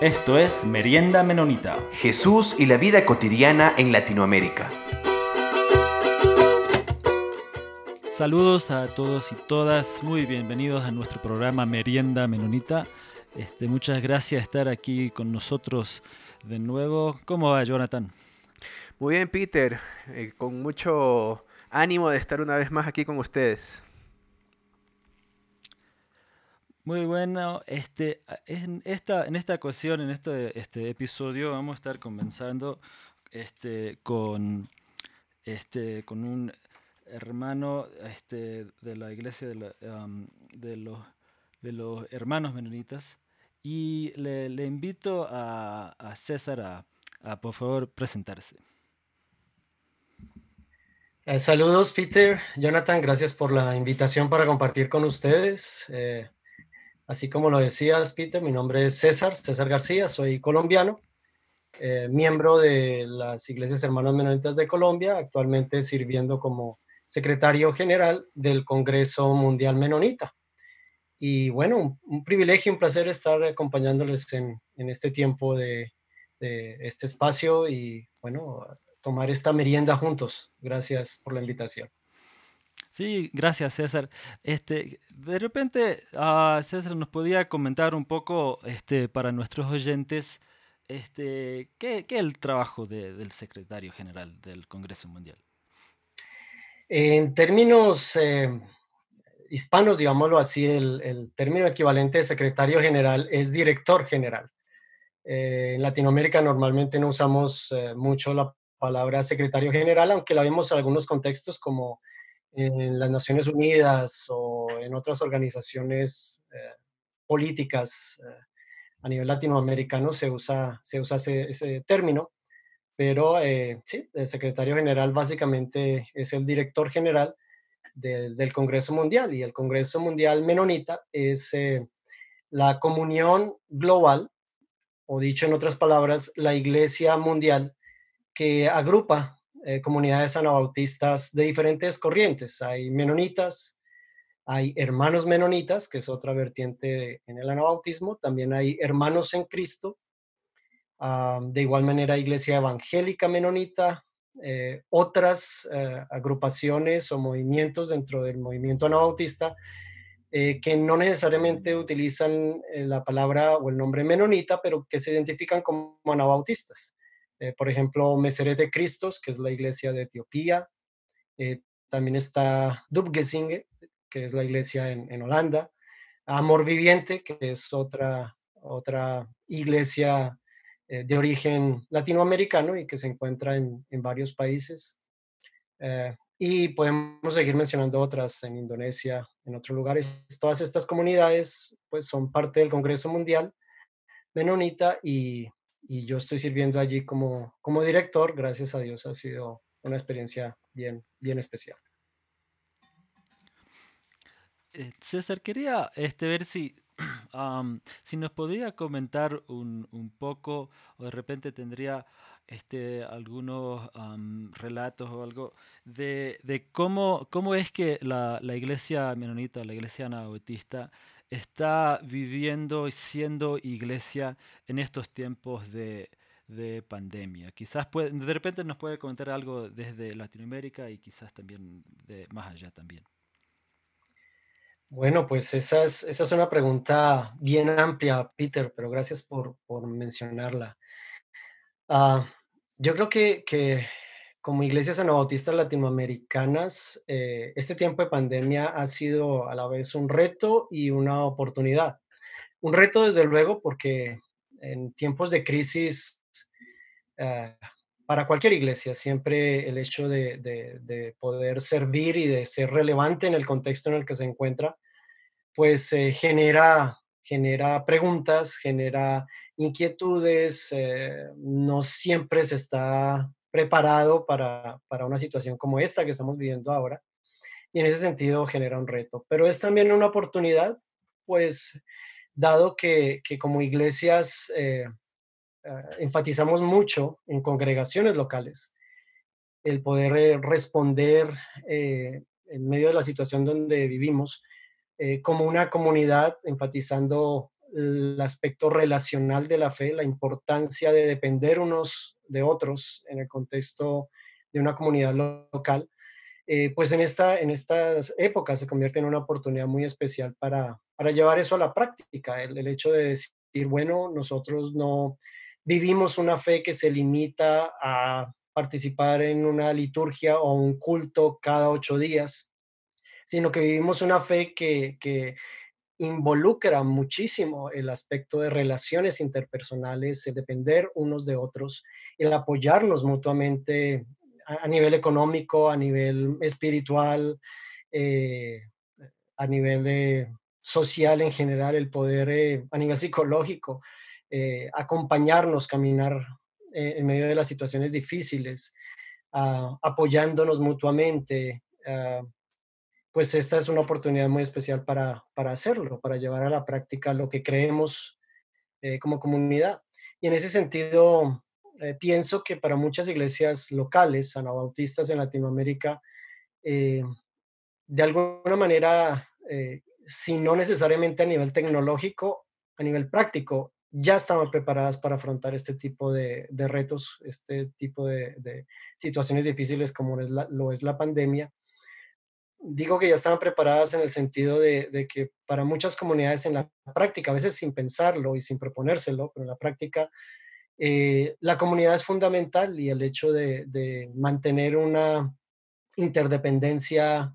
Esto es Merienda Menonita. Jesús y la vida cotidiana en Latinoamérica. Saludos a todos y todas, muy bienvenidos a nuestro programa Merienda Menonita. Este, muchas gracias por estar aquí con nosotros de nuevo. ¿Cómo va, Jonathan? Muy bien, Peter, eh, con mucho ánimo de estar una vez más aquí con ustedes. Muy bueno. Este, en, esta, en esta ocasión, en este, este episodio, vamos a estar conversando este, con, este, con un hermano este, de la iglesia de, de, los, de los hermanos menonitas. Y le, invito a, a César a, a, por favor, presentarse. Eh, saludos, Peter. Jonathan, gracias por la invitación para compartir con ustedes. Eh, Así como lo decías, Peter, mi nombre es César, César García, soy colombiano, eh, miembro de las Iglesias Hermanas Menonitas de Colombia, actualmente sirviendo como secretario general del Congreso Mundial Menonita. Y bueno, un, privilegio, un placer estar acompañándoles en, este tiempo de este espacio y bueno, tomar esta merienda juntos. Gracias por la invitación. Sí, gracias César. Este, de repente, uh, César nos podía comentar un poco este, para nuestros oyentes este, ¿qué, es el trabajo del secretario general del Congreso Mundial. En términos eh, hispanos, digámoslo así, el, término equivalente de secretario general es director general. Eh, en Latinoamérica normalmente no usamos eh, mucho la palabra secretario general, aunque la vemos en algunos contextos como en las Naciones Unidas o en otras organizaciones eh, políticas eh, a nivel latinoamericano se usa, se usa ese, término, pero eh, sí, el secretario general básicamente es el director general del Congreso Mundial y el Congreso Mundial Menonita es la comunión global, o dicho en otras palabras, la Iglesia Mundial que agrupa eh, comunidades anabautistas de diferentes corrientes. Hay menonitas, hay hermanos menonitas, que es otra vertiente en el anabautismo, también hay hermanos en Cristo, de igual manera Iglesia Evangélica Menonita, eh, otras eh, agrupaciones o movimientos dentro del movimiento anabautista que no necesariamente utilizan la palabra o el nombre menonita, pero que se identifican como anabautistas. Eh, por ejemplo, Meseret de Cristos, que es la iglesia de Etiopía. Eh, también está Dubgesinge, que es la iglesia en, Holanda. Amor Viviente, que es otra, otra iglesia eh, de origen latinoamericano y que se encuentra en, en varios países. y podemos seguir mencionando otras en Indonesia, en otros lugares. Todas estas comunidades pues, son parte del Congreso Mundial Menonita y y yo estoy sirviendo allí como, como director, gracias a Dios ha sido una experiencia bien, bien especial. Eh, César, quería este, ver si, si nos podía comentar un, un, poco, o de repente tendría este, algunos relatos o algo, de, de, cómo, cómo es que la, la iglesia menonita, la iglesia anabautista, está viviendo y siendo iglesia en estos tiempos de, pandemia. Quizás de repente nos puede comentar algo desde Latinoamérica y quizás también de más allá también. Bueno, pues esa es, esa es una pregunta bien amplia, Peter, pero gracias por, mencionarla. Ah, yo creo que, que como iglesias anabautistas latinoamericanas, eh, este tiempo de pandemia ha sido a la vez un reto y una oportunidad. Un reto, desde luego, porque en tiempos de crisis, eh, para cualquier iglesia, siempre el hecho de, poder servir y de ser relevante en el contexto en el que se encuentra, pues eh, genera, genera preguntas, genera inquietudes, no siempre se está preparado para, una situación como esta que estamos viviendo ahora. Y en ese sentido genera un reto. Pero es también una oportunidad, pues, dado que, como iglesias eh, ah, enfatizamos mucho en congregaciones locales, el poder eh, responder eh, en medio de la situación donde vivimos como una comunidad, enfatizando el aspecto relacional de la fe, la importancia de depender unos de otros en el contexto de una comunidad local, eh, pues en, esta, en estas épocas se convierte en una oportunidad muy especial para, para llevar eso a la práctica, el, el hecho de decir, bueno, nosotros no vivimos una fe que se limita a participar en una liturgia o un culto cada ocho días, sino que vivimos una fe que, que involucra muchísimo el aspecto de relaciones interpersonales, el depender unos de otros, el apoyarnos mutuamente a, nivel económico, a nivel espiritual, eh, a nivel social en general, el poder eh, a nivel psicológico, eh, acompañarnos, caminar en medio de las situaciones difíciles, ah, apoyándonos mutuamente. Ah, pues esta es una oportunidad muy especial para, hacerlo, para llevar a la práctica lo que creemos como comunidad. Y en ese sentido, eh, pienso que para muchas iglesias locales, anabautistas en Latinoamérica, eh, de alguna manera, eh, si no necesariamente a nivel tecnológico, a nivel práctico, ya estaban preparadas para afrontar este tipo de, retos, este tipo de, situaciones difíciles como lo es la pandemia. Digo que ya estaban preparadas en el sentido de, que para muchas comunidades en la práctica, a veces sin pensarlo y sin proponérselo, pero en la práctica eh, la comunidad es fundamental y el hecho de, mantener una interdependencia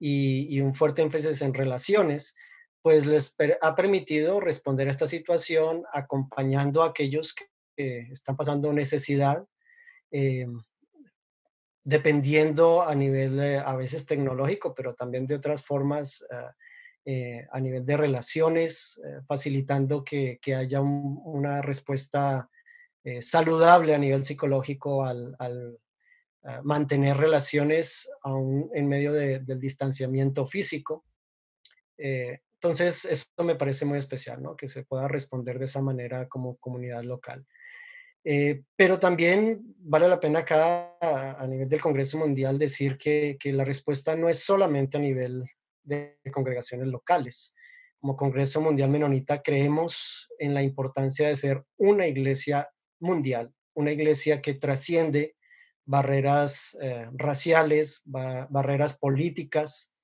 y, un fuerte énfasis en relaciones, pues les ha permitido responder a esta situación acompañando a aquellos que, están pasando necesidad, eh, dependiendo a nivel a veces tecnológico, pero también de otras formas. Ah, eh, a nivel de relaciones, facilitando que, haya una respuesta eh, saludable a nivel psicológico al, mantener relaciones aún en medio del distanciamiento físico. Eh, entonces, eso me parece muy especial, ¿no? Que se pueda responder de esa manera como comunidad local. Eh, pero también vale la pena acá a, nivel del Congreso Mundial decir que, que, la respuesta no es solamente a nivel de congregaciones locales. Como Congreso Mundial Menonita creemos en la importancia de ser una iglesia mundial, una iglesia que trasciende barreras eh, raciales, barreras políticas,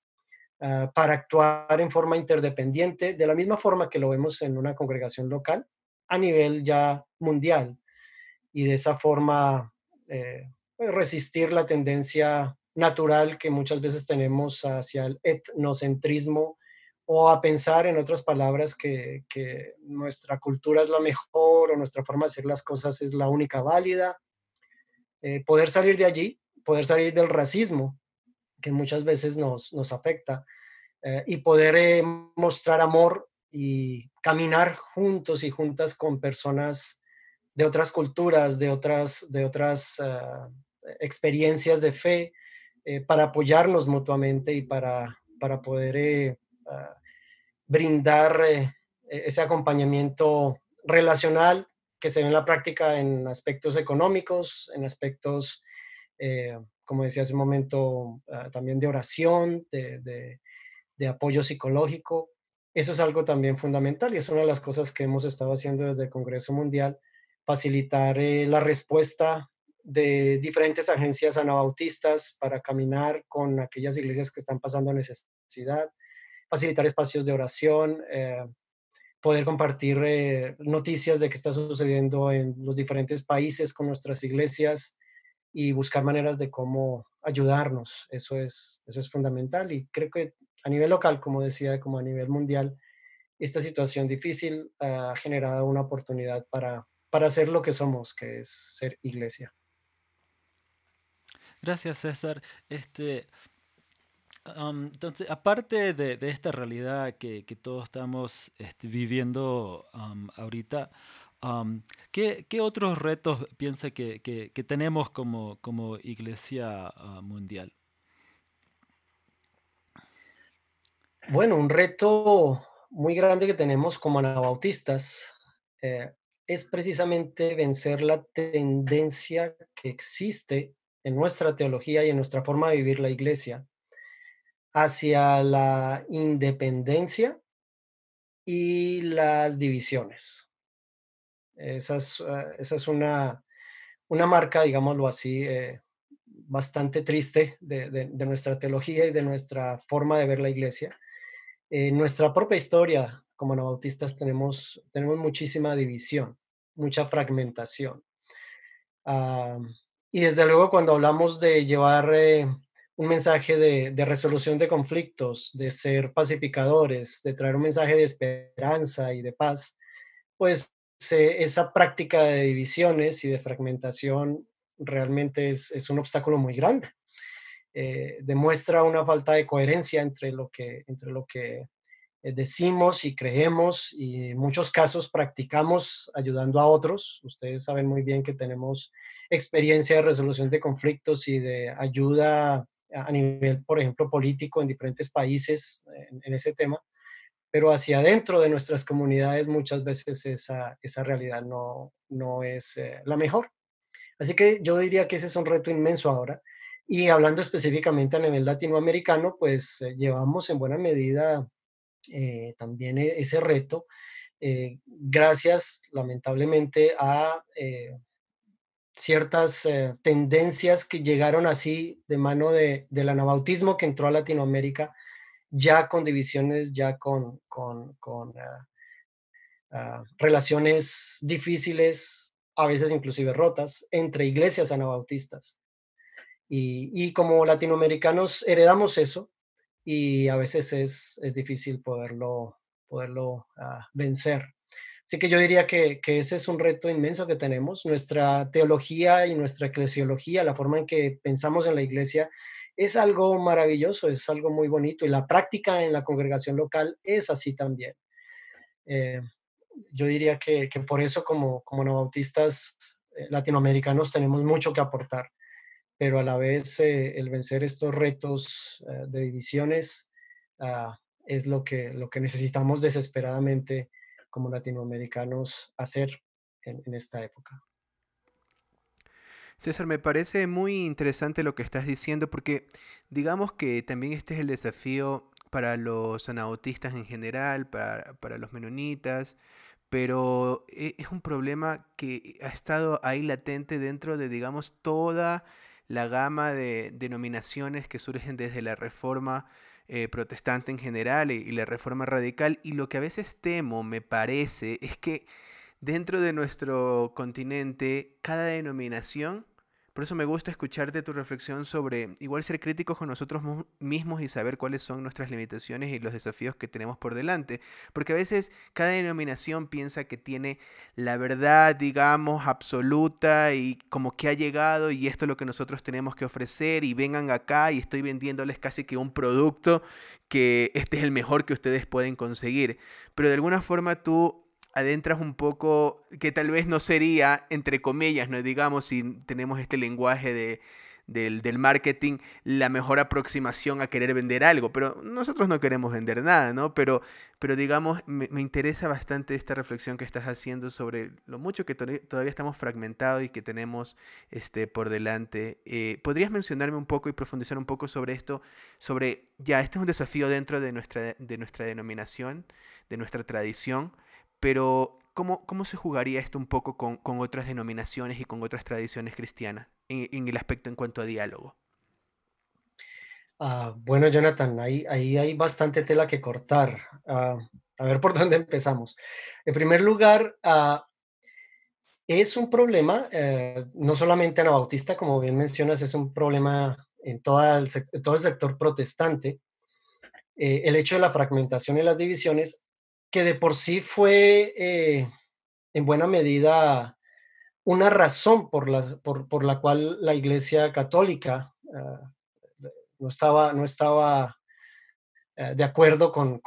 ah, para actuar en forma interdependiente, de la misma forma que lo vemos en una congregación local, a nivel ya mundial. Y de esa forma eh, pues, resistir la tendencia natural que muchas veces tenemos hacia el etnocentrismo o a pensar, en otras palabras, que, nuestra cultura es la mejor o nuestra forma de hacer las cosas es la única válida. Eh, poder salir de allí, poder salir del racismo, que muchas veces nos, afecta, eh, y poder mostrar amor y caminar juntos y juntas con personas de otras culturas, de otras, de otras experiencias de fe, para apoyarnos mutuamente y para, para poder brindar eh, e-, ese acompañamiento relacional que se ve en la práctica en aspectos económicos, en aspectos, eh, como decía hace un momento, ah, también de oración, de, apoyo psicológico. Eso es algo también fundamental y es una de las cosas que hemos estado haciendo desde el Congreso Mundial, facilitar eh, la respuesta de diferentes agencias anabautistas para caminar con aquellas iglesias que están pasando necesidad, facilitar espacios de oración, eh, poder compartir eh, noticias de qué está sucediendo en los diferentes países con nuestras iglesias y buscar maneras de cómo ayudarnos. Eso es, eso es fundamental y creo que a nivel local, como decía, como a nivel mundial, esta situación difícil ha generado una oportunidad para, para hacer lo que somos, que es ser iglesia. Gracias, César. Este, entonces, aparte de, esta realidad que, todos estamos este, viviendo ahorita, ¿qué, otros retos piensa que, tenemos como, como iglesia ah, mundial? Bueno, un reto muy grande que tenemos como anabautistas eh, es precisamente vencer la tendencia que existe en nuestra teología y en nuestra forma de vivir la iglesia hacia la independencia y las divisiones. Esa es, ah, esa es una, una marca, digámoslo así, eh, bastante triste de, nuestra teología y de nuestra forma de ver la iglesia. En nuestra propia historia como anabautistas tenemos, tenemos muchísima división, mucha fragmentación. Ah, y desde luego cuando hablamos de llevar eh, un mensaje de, resolución de conflictos, de ser pacificadores, de traer un mensaje de esperanza y de paz, pues esa práctica de divisiones y de fragmentación realmente es, un obstáculo muy grande. Eh, demuestra una falta de coherencia entre lo que, entre lo que eh, decimos y creemos y en muchos casos practicamos ayudando a otros. Ustedes saben muy bien que tenemos experiencia de resolución de conflictos y de ayuda a nivel, por ejemplo, político en diferentes países en, ese tema, pero hacia adentro de nuestras comunidades muchas veces esa, esa realidad no, no es eh, la mejor. Así que yo diría que ese es un reto inmenso ahora. Y hablando específicamente a nivel latinoamericano, pues eh, llevamos en buena medida eh, también e, ese reto, eh, gracias lamentablemente a eh, ciertas tendencias que llegaron así de mano de, del anabautismo que entró a Latinoamérica, ya con divisiones, ya con, con, ah, ah, relaciones difíciles, a veces inclusive rotas, entre iglesias anabautistas. Y, y como latinoamericanos heredamos eso, y a veces es, es difícil poderlo, poderlo ah, vencer. Así que yo diría que, que, ese es un reto inmenso que tenemos. Nuestra teología y nuestra eclesiología, la forma en que pensamos en la iglesia, es algo maravilloso, es algo muy bonito y la práctica en la congregación local es así también. Eh, yo diría que, que, por eso como, como no bautistas eh, latinoamericanos tenemos mucho que aportar pero a la vez eh, el vencer estos retos eh, de divisiones ah, es lo que, lo que necesitamos desesperadamente como latinoamericanos hacer en, esta época. César, me parece muy interesante lo que estás diciendo porque digamos que también este es el desafío para los anautistas en general, para, para, los menonitas, pero eh, es un problema que ha estado ahí latente dentro de, digamos, toda la gama de denominaciones que surgen desde la reforma eh, protestante en general y, y la reforma radical. Y lo que a veces temo, me parece, es que dentro de nuestro continente, cada denominación por eso me gusta escucharte tu reflexión sobre igual ser críticos con nosotros mismos y saber cuáles son nuestras limitaciones y los desafíos que tenemos por delante. Porque a veces cada denominación piensa que tiene la verdad, digamos, absoluta y como que ha llegado y esto es lo que nosotros tenemos que ofrecer y vengan acá y estoy vendiéndoles casi que un producto que este es el mejor que ustedes pueden conseguir. Pero de alguna forma tú adentras un poco, que tal vez no sería, entre comillas, no digamos, si tenemos este lenguaje de, del, marketing, la mejor aproximación a querer vender algo, pero nosotros no queremos vender nada, ¿no? Pero, pero digamos, me, interesa bastante esta reflexión que estás haciendo sobre lo mucho que todavía estamos fragmentados y que tenemos este, por delante. Eh, ¿Podrías mencionarme un poco y profundizar un poco sobre esto? Sobre, ya, este es un desafío dentro de nuestra, de nuestra denominación, de nuestra tradición, pero, ¿cómo, ¿cómo se jugaría esto un poco con, con otras denominaciones y con otras tradiciones cristianas en, el aspecto en cuanto a diálogo? Ah, bueno, Jonathan, ahí, ahí hay bastante tela que cortar. Ah, a ver por dónde empezamos. En primer lugar, ah, es un problema, eh, no solamente anabautista, como bien mencionas, es un problema en, toda todo el sector protestante. Eh, el hecho de la fragmentación y las divisiones que de por sí fue eh, en buena medida una razón por la, por, la cual la Iglesia Católica ah, no estaba, no estaba eh, de acuerdo con,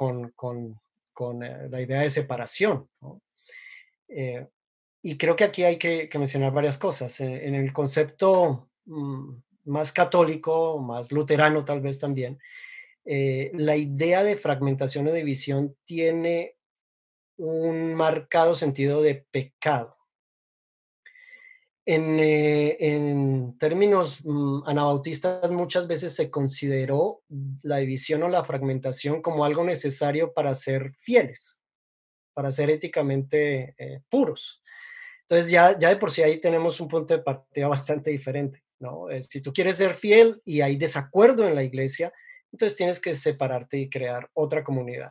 eh, la idea de separación. y creo que aquí hay que, mencionar varias cosas. en el concepto mm, más católico, más luterano tal vez también, la idea de fragmentación o división tiene un marcado sentido de pecado. En, eh, términos mm, anabautistas muchas veces se consideró la división o la fragmentación como algo necesario para ser fieles, para ser éticamente eh, puros. Entonces ya, ya de por sí ahí tenemos un punto de partida bastante diferente, ¿no? Eh, si tú quieres ser fiel y hay desacuerdo en la iglesia, entonces tienes que separarte y crear otra comunidad.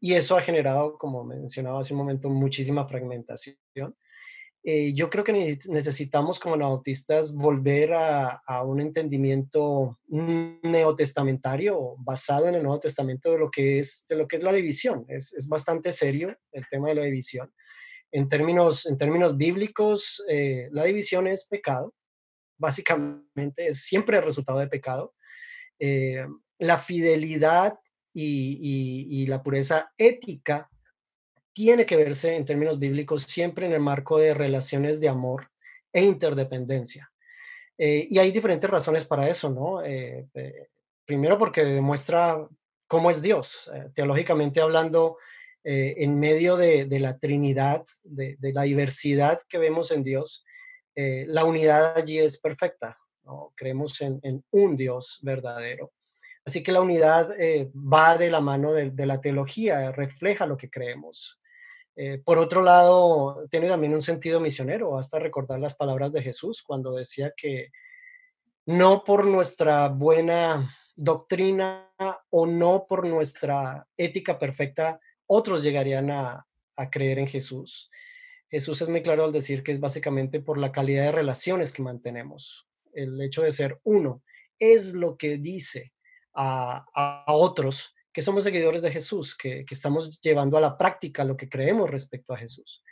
Y eso ha generado, como mencionaba hace un momento, muchísima fragmentación. Eh, yo creo que necesitamos como nautistas volver a, un entendimiento neotestamentario basado en el Nuevo Testamento de lo que es, de lo que es la división. Es, es bastante serio el tema de la división. En términos, en términos bíblicos, eh, la división es pecado. Básicamente es siempre el resultado de pecado. Eh, la fidelidad y, la pureza ética tiene que verse en términos bíblicos siempre en el marco de relaciones de amor e interdependencia. Eh, y hay diferentes razones para eso, ¿no? primero porque demuestra cómo es Dios. teológicamente hablando, eh, en medio de, la Trinidad, de, la diversidad que vemos en Dios, eh, la unidad allí es perfecta. ¿no? Creemos en, un Dios verdadero. Así que la unidad eh, va de la mano de, la teología, refleja lo que creemos. por otro lado, tiene también un sentido misionero, hasta recordar las palabras de Jesús cuando decía que no por nuestra buena doctrina o no por nuestra ética perfecta otros llegarían a, creer en Jesús. Jesús es muy claro al decir que es básicamente por la calidad de relaciones que mantenemos. El hecho de ser uno es lo que dice a, otros que somos seguidores de Jesús, que, estamos llevando a la práctica lo que creemos respecto a Jesús.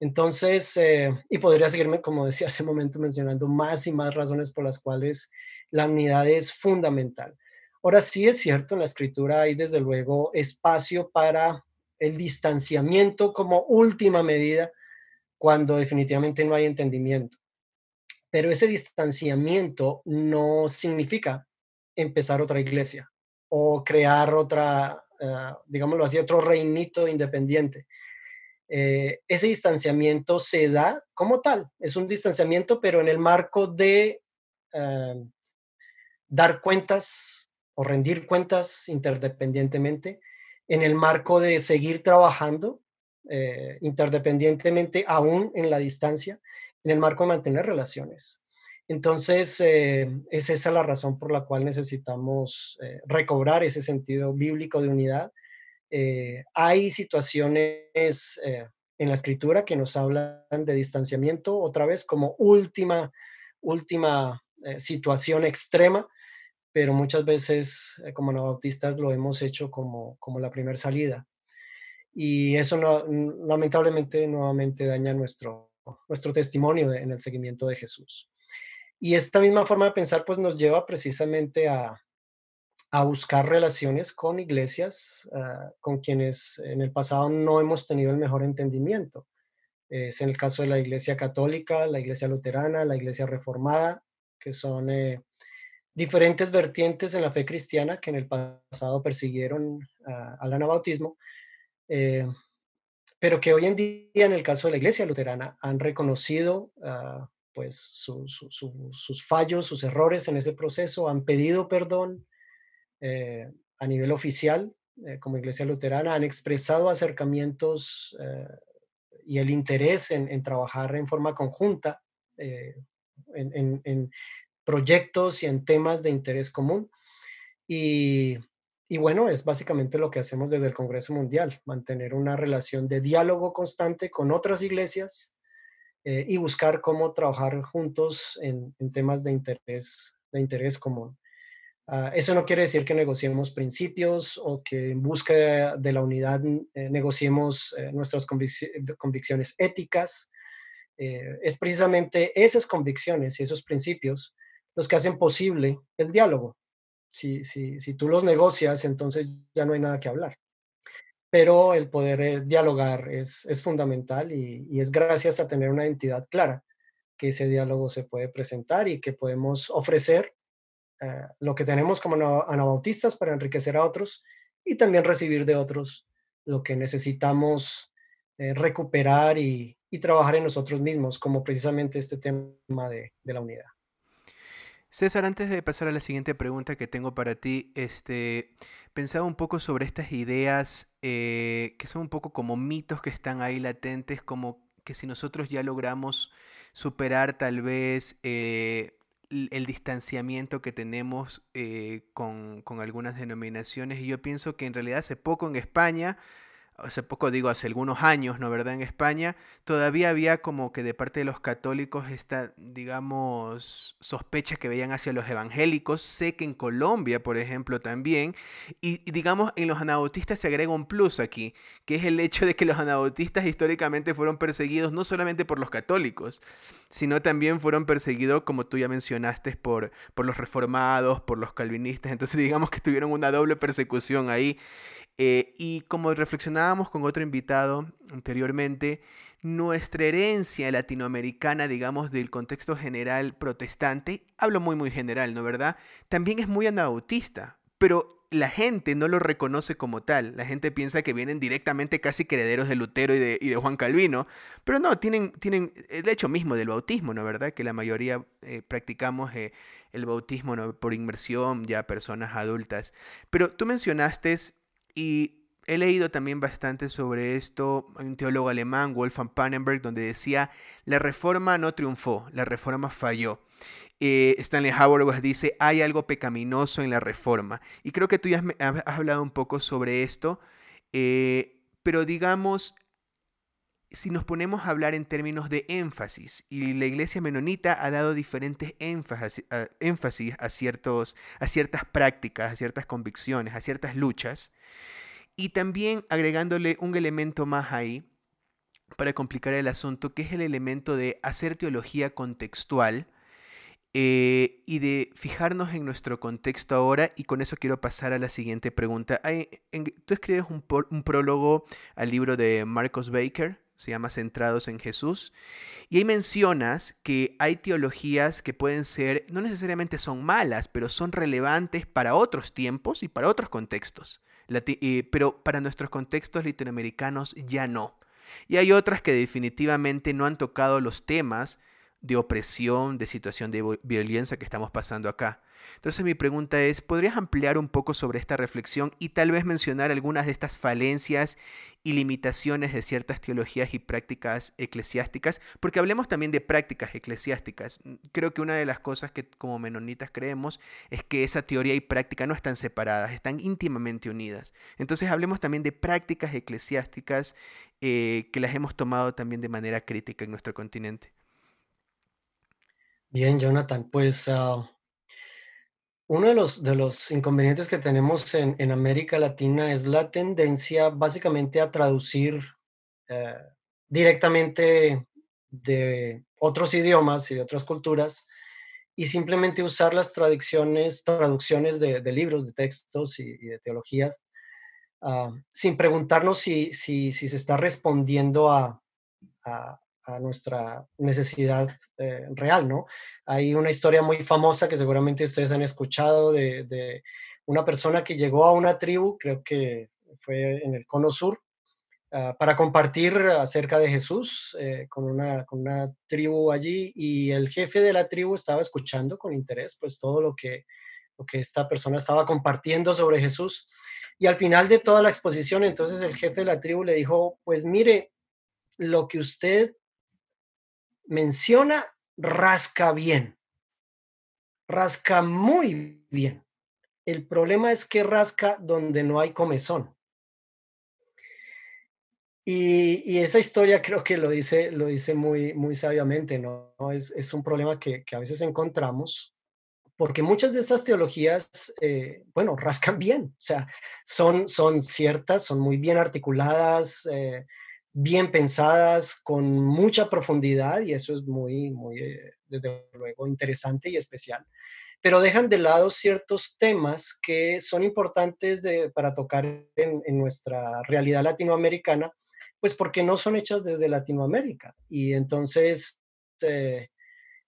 Entonces, eh, y podría seguirme, como decía hace un momento, mencionando más y más razones por las cuales la unidad es fundamental. Ahora sí es cierto, en la escritura hay desde luego espacio para el distanciamiento como última medida cuando definitivamente no hay entendimiento. Pero ese distanciamiento no significa empezar otra iglesia o crear otra, uh, digámoslo así, otro reinito independiente. Eh, ese distanciamiento se da como tal, es un distanciamiento, pero en el marco de eh, dar cuentas o rendir cuentas interdependientemente en el marco de seguir trabajando eh, interdependientemente, aún en la distancia, en el marco de mantener relaciones. Entonces, eh, es esa la razón por la cual necesitamos eh, recobrar ese sentido bíblico de unidad. hay situaciones en la escritura que nos hablan de distanciamiento, otra vez como última, última situación extrema, pero muchas veces eh, como bautistas lo hemos hecho como, como la primera salida. Y eso lamentablemente nuevamente daña nuestro, nuestro testimonio en el seguimiento de Jesús. Y esta misma forma de pensar pues nos lleva precisamente a, a buscar relaciones con iglesias ah, con quienes en el pasado no hemos tenido el mejor entendimiento. Es en el caso de la iglesia católica, la iglesia luterana, la iglesia reformada, que son eh, diferentes vertientes en la fe cristiana que en el pasado persiguieron al anabautismo, eh, pero que hoy en día en el caso de la iglesia luterana han reconocido ah, pues sus fallos, sus errores en ese proceso, han pedido perdón eh, a nivel oficial eh, como iglesia luterana, han expresado acercamientos y el interés en, trabajar en forma conjunta en, proyectos y en temas de interés común. Y, bueno, es básicamente lo que hacemos desde el Congreso Mundial, mantener una relación de diálogo constante con otras iglesias eh, y buscar cómo trabajar juntos en, temas de interés, de interés común. Ah, eso no quiere decir que negociemos principios o que en busca de, la unidad eh, negociemos eh, nuestras convicciones éticas. es precisamente esas convicciones y esos principios los que hacen posible el diálogo. Si, si, si tú los negocias, entonces ya no hay nada que hablar. Pero el poder eh, dialogar es, es fundamental y, es gracias a tener una identidad clara que ese diálogo se puede presentar y que podemos ofrecer eh, lo que tenemos como anabautistas para enriquecer a otros y también recibir de otros lo que necesitamos eh, recuperar y, trabajar en nosotros mismos, como precisamente este tema de, de la unidad. César, antes de pasar a la siguiente pregunta que tengo para ti, este, pensaba un poco sobre estas ideas eh, que son un poco como mitos que están ahí latentes, como que si nosotros ya logramos superar tal vez eh, el distanciamiento que tenemos eh, con, con algunas denominaciones, y yo pienso que en realidad hace poco en España, hace poco digo, hace algunos años, ¿no verdad? En España todavía había como que de parte de los católicos esta, digamos, sospecha que veían hacia los evangélicos. Sé que en Colombia, por ejemplo, también. Y, digamos, en los anabautistas se agrega un plus aquí, que es el hecho de que los anabautistas históricamente fueron perseguidos no solamente por los católicos, sino también fueron perseguidos, como tú ya mencionaste, por, por los reformados, por los calvinistas. Entonces digamos que tuvieron una doble persecución ahí. Eh, y como reflexionábamos con otro invitado anteriormente, nuestra herencia latinoamericana, digamos, del contexto general protestante, hablo muy, muy general, ¿no verdad? También es muy anabautista, pero la gente no lo reconoce como tal. La gente piensa que vienen directamente casi herederos de Lutero y de, Juan Calvino, pero no, tienen, tienen el hecho mismo del bautismo, ¿no verdad? Que la mayoría eh, practicamos eh, el bautismo por inmersión, ya personas adultas. Pero tú mencionaste y he leído también bastante sobre esto. Hay un teólogo alemán, Wolfgang Pannenberg, donde decía, la reforma no triunfó, la reforma falló. Eh, Stanley Howard dice, hay algo pecaminoso en la reforma. Y creo que tú ya has, hablado un poco sobre esto, eh, pero digamos, si nos ponemos a hablar en términos de énfasis, y la iglesia menonita ha dado diferentes énfasis, a, énfasis a, ciertos, a ciertas prácticas, a ciertas convicciones, a ciertas luchas, y también agregándole un elemento más ahí para complicar el asunto, que es el elemento de hacer teología contextual eh, y de fijarnos en nuestro contexto ahora, y con eso quiero pasar a la siguiente pregunta. tú escribes un prólogo al libro de Marcos Baker, se llama Centrados en Jesús. Y ahí mencionas que hay teologías que pueden ser, no necesariamente son malas, pero son relevantes para otros tiempos y para otros contextos. pero para nuestros contextos latinoamericanos ya no. Y hay otras que definitivamente no han tocado los temas de opresión, de situación de violencia que estamos pasando acá. Entonces mi pregunta es, ¿podrías ampliar un poco sobre esta reflexión y tal vez mencionar algunas de estas falencias y limitaciones de ciertas teologías y prácticas eclesiásticas? Porque hablemos también de prácticas eclesiásticas. Creo que una de las cosas que como menonitas creemos es que esa teoría y práctica no están separadas, están íntimamente unidas. Entonces hablemos también de prácticas eclesiásticas eh, que las hemos tomado también de manera crítica en nuestro continente. Bien, Jonathan, pues ah, uno de los, de los inconvenientes que tenemos en, en América Latina es la tendencia básicamente a traducir eh, directamente de otros idiomas y de otras culturas y simplemente usar las traducciones, traducciones de, libros, de textos y, de teologías, ah, sin preguntarnos si, si, si, se está respondiendo a, a nuestra necesidad eh, real, ¿no? Hay una historia muy famosa que seguramente ustedes han escuchado de, una persona que llegó a una tribu, creo que fue en el Cono Sur, ah, para compartir acerca de Jesús eh, con, una, con una tribu allí y el jefe de la tribu estaba escuchando con interés pues todo lo que, lo que esta persona estaba compartiendo sobre Jesús. Y al final de toda la exposición, entonces el jefe de la tribu le dijo, pues mire, lo que usted menciona rasca bien, rasca muy bien. El problema es que rasca donde no hay comezón. Y, esa historia creo que lo dice, lo dice muy, muy sabiamente, ¿no? Es, un problema que, a veces encontramos porque muchas de estas teologías, eh, bueno, rascan bien, o sea, son, son ciertas, son muy bien articuladas, eh, bien pensadas, con mucha profundidad, y eso es muy, muy, eh, desde luego, interesante y especial. Pero dejan de lado ciertos temas que son importantes para tocar en, nuestra realidad latinoamericana, pues porque no son hechas desde Latinoamérica. Y entonces, eh,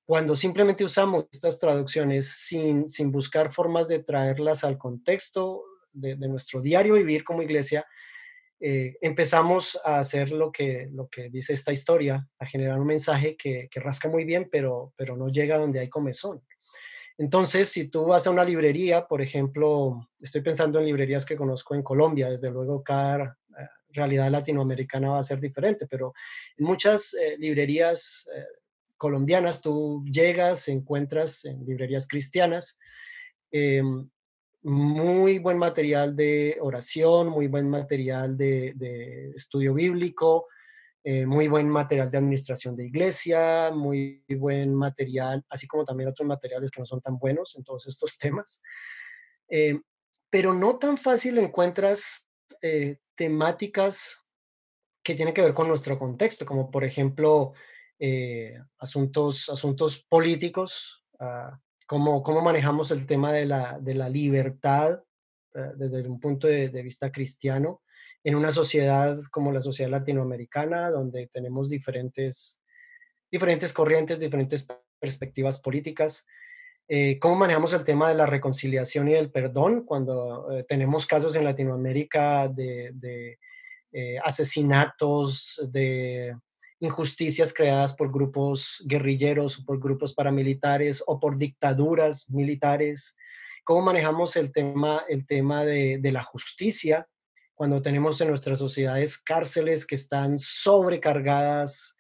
cuando simplemente usamos estas traducciones sin, sin buscar formas de traerlas al contexto de, de nuestro diario vivir como iglesia, eh, empezamos a hacer lo que, lo que dice esta historia, a generar un mensaje que, rasca muy bien, pero, pero no llega donde hay comezón. Entonces, si tú vas a una librería, por ejemplo, estoy pensando en librerías que conozco en Colombia, desde luego cada eh, realidad latinoamericana va a ser diferente, pero en muchas eh, librerías eh, colombianas tú llegas, encuentras en librerías cristianas em, muy buen material de oración, muy buen material de estudio bíblico, eh, muy buen material de administración de iglesia, muy buen material, así como también otros materiales que no son tan buenos en todos estos temas. Eh, pero no tan fácil encuentras eh, temáticas que tienen que ver con nuestro contexto, como por ejemplo asuntos, asuntos políticos, uh, cómo, manejamos el tema de la, de la libertad desde un punto de, de vista cristiano, en una sociedad como la sociedad latinoamericana, donde tenemos diferentes, diferentes corrientes, diferentes perspectivas políticas. Eh, ¿Cómo manejamos el tema de la reconciliación y del perdón cuando eh, tenemos casos en Latinoamérica de, eh, asesinatos, de injusticias creadas por grupos guerrilleros o por grupos paramilitares o por dictaduras militares? ¿Cómo manejamos el tema, el tema de, la justicia cuando tenemos en nuestras sociedades cárceles que están sobrecargadas,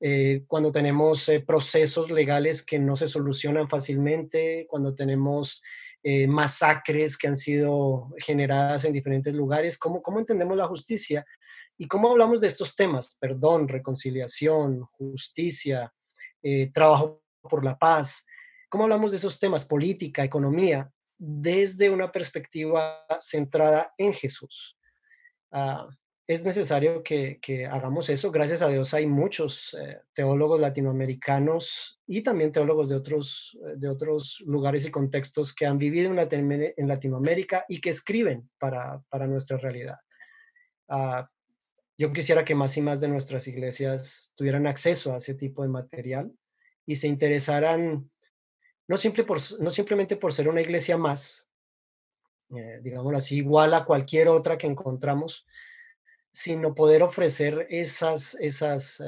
eh, cuando tenemos eh, procesos legales que no se solucionan fácilmente, cuando tenemos eh, masacres que han sido generadas en diferentes lugares, ¿cómo, ¿cómo entendemos la justicia? ¿Y cómo hablamos de estos temas? Perdón, reconciliación, justicia, trabajo por la paz. ¿Cómo hablamos de esos temas? Política, economía desde una perspectiva centrada en Jesús. Ah, es necesario que, hagamos eso. Gracias a Dios hay muchos eh, teólogos latinoamericanos y también teólogos de otros, eh, de otros lugares y contextos que han vivido en, Latinoamérica y que escriben para, nuestra realidad. Ah, yo quisiera que más y más de nuestras iglesias tuvieran acceso a ese tipo de material y se interesaran no, por, no simplemente por ser una iglesia más, eh, digámoslo así, igual a cualquier otra que encontramos, sino poder ofrecer esas, esas eh,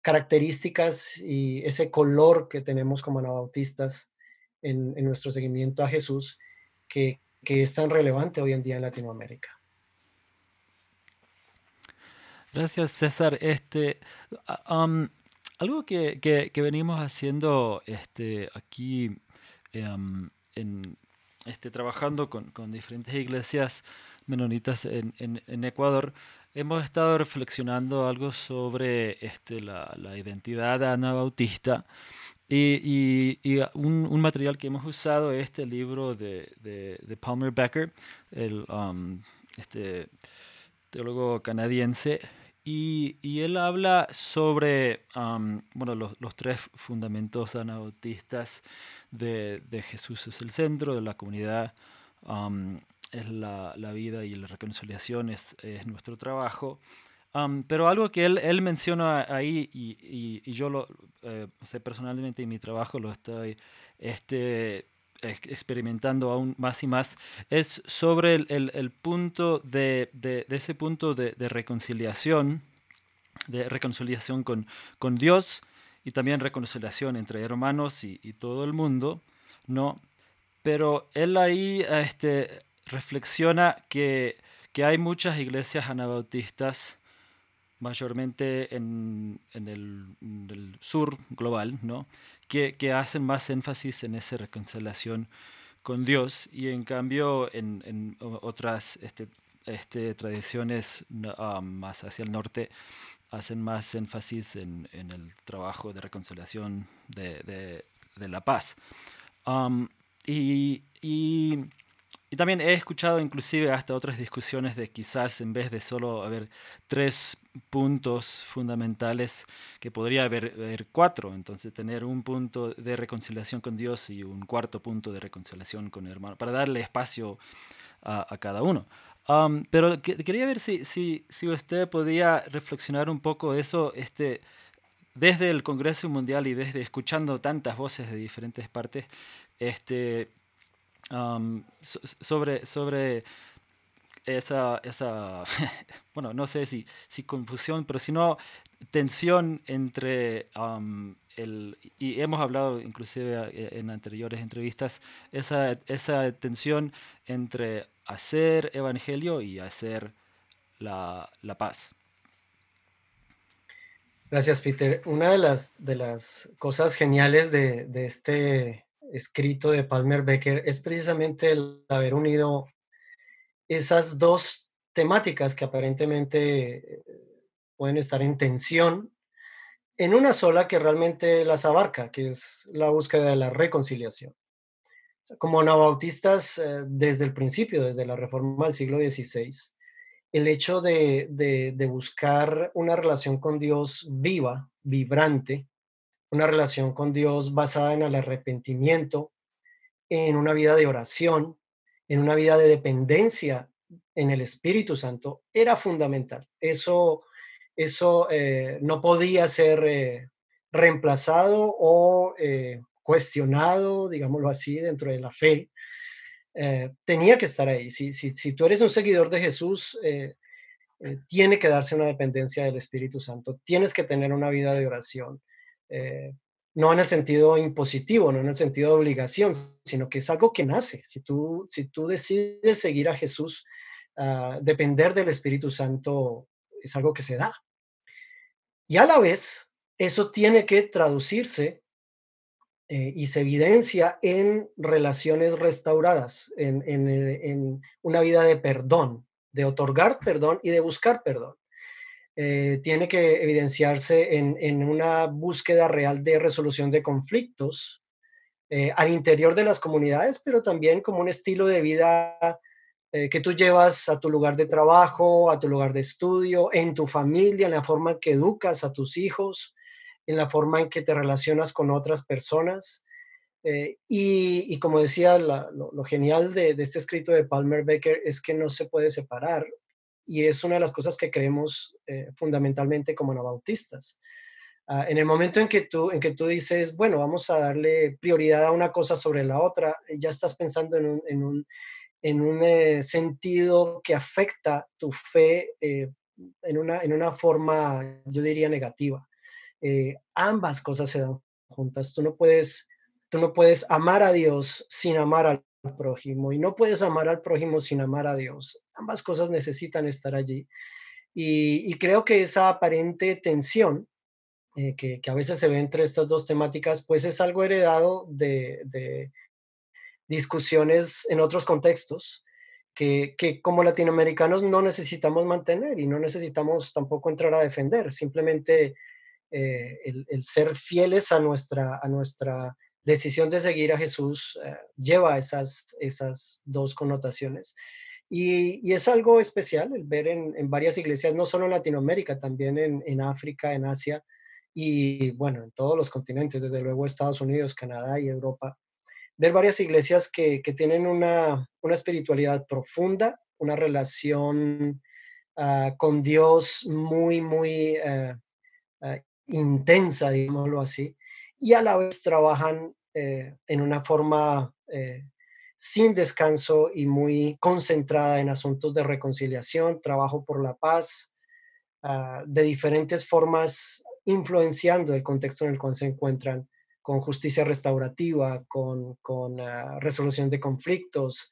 características y ese color que tenemos como anabautistas en, en nuestro seguimiento a Jesús, que, que es tan relevante hoy en día en Latinoamérica. Gracias, César. Este, algo que, que, venimos haciendo este, aquí em, en, este, trabajando con, con, diferentes iglesias menonitas en, en, Ecuador, hemos estado reflexionando algo sobre este, la, la identidad anabautista y, y, y un, material que hemos usado es este libro de, de, de Palmer Becker, el um, este, teólogo canadiense, y, él habla sobre bueno, los, tres fundamentos anabautistas de, de, Jesús es el centro, de la comunidad es la, la, vida y la reconciliación es, es nuestro trabajo. pero algo que él, él menciona ahí, y, y, yo lo eh, sé personalmente en mi trabajo lo estoy este, experimentando aún más y más, es sobre el, el, punto de, de, de, ese punto de, de, reconciliación, de reconciliación con, con Dios y también reconciliación entre hermanos y, y, todo el mundo, ¿no? Pero él ahí este, reflexiona que, que hay muchas iglesias anabautistas mayormente en, en, el, sur global, ¿no? que, que, hacen más énfasis en esa reconciliación con Dios y en cambio en, en otras este, este, tradiciones uh, más hacia el norte hacen más énfasis en, el trabajo de reconciliación de, de, la paz. Y, y y también he escuchado inclusive hasta otras discusiones de quizás en vez de solo haber tres puntos fundamentales, que podría haber, cuatro, entonces tener un punto de reconciliación con Dios y un cuarto punto de reconciliación con el hermano, para darle espacio a, cada uno. Um, pero quería ver si, si, si usted podía reflexionar un poco eso, este, desde el Congreso Mundial y desde escuchando tantas voces de diferentes partes, este, sobre, sobre esa, esa bueno, no sé si, si confusión, pero sino tensión entre el, y hemos hablado inclusive eh, en anteriores entrevistas, esa, esa tensión entre hacer evangelio y hacer la, la paz. Gracias, Peter. Una de las, de las cosas geniales de, de este escrito de Palmer Becker es precisamente el haber unido esas dos temáticas que aparentemente eh, pueden estar en tensión en una sola que realmente las abarca, que es la búsqueda de la reconciliación. como anabautistas, eh, desde el principio, desde la reforma del siglo XVI, el hecho de, de, buscar una relación con Dios viva, vibrante, una relación con Dios basada en el arrepentimiento, en una vida de oración, en una vida de dependencia en el Espíritu Santo, era fundamental. Eso eso eh, no podía ser eh, reemplazado o eh, cuestionado, digámoslo así, dentro de la fe. tenía que estar ahí. Si, si, tú eres un seguidor de Jesús, tiene que darse una dependencia del Espíritu Santo. Tienes que tener una vida de oración. No en el sentido impositivo, no en el sentido de obligación, sino que es algo que nace. Si tú, si tú decides seguir a Jesús, ah, depender del Espíritu Santo es algo que se da. Y a la vez, eso tiene que traducirse eh, y se evidencia en relaciones restauradas, en, eh, una vida de perdón, de otorgar perdón y de buscar perdón. Eh, tiene que evidenciarse en, una búsqueda real de resolución de conflictos al interior de las comunidades, pero también como un estilo de vida eh, que tú llevas a tu lugar de trabajo, a tu lugar de estudio, en tu familia, en la forma en que educas a tus hijos, en la forma en que te relacionas con otras personas. Eh, y, como decía, lo, genial de, este escrito de Palmer Becker es que no se puede separar y es una de las cosas que creemos eh, fundamentalmente como anabautistas. Ah, en el momento en que, tú, en que tú dices, bueno, vamos a darle prioridad a una cosa sobre la otra, ya estás pensando en un en un eh, sentido que afecta tu fe eh, en, una, en una forma, yo diría, negativa. Eh, ambas cosas se dan juntas. Tú no, puedes, tú no puedes amar a Dios sin amar al prójimo y no puedes amar al prójimo sin amar a Dios. Ambas cosas necesitan estar allí. Y, creo que esa aparente tensión que, a veces se ve entre estas dos temáticas, pues es algo heredado de, discusiones en otros contextos que, como latinoamericanos no necesitamos mantener y no necesitamos tampoco entrar a defender, simplemente eh, el, ser fieles a nuestra, a nuestra decisión de seguir a Jesús eh, lleva esas, esas dos connotaciones. Y, es algo especial el ver en, varias iglesias, no solo en Latinoamérica, también en, África, en Asia y bueno, en todos los continentes, desde luego Estados Unidos, Canadá y Europa, ver varias iglesias que, tienen una, espiritualidad profunda, una relación ah, con Dios muy, muy eh, ah, intensa, digámoslo así, y a la vez trabajan eh, en una forma eh, sin descanso y muy concentrada en asuntos de reconciliación, trabajo por la paz, ah, de diferentes formas, influenciando el contexto en el cual se encuentran con justicia restaurativa, con, ah, resolución de conflictos,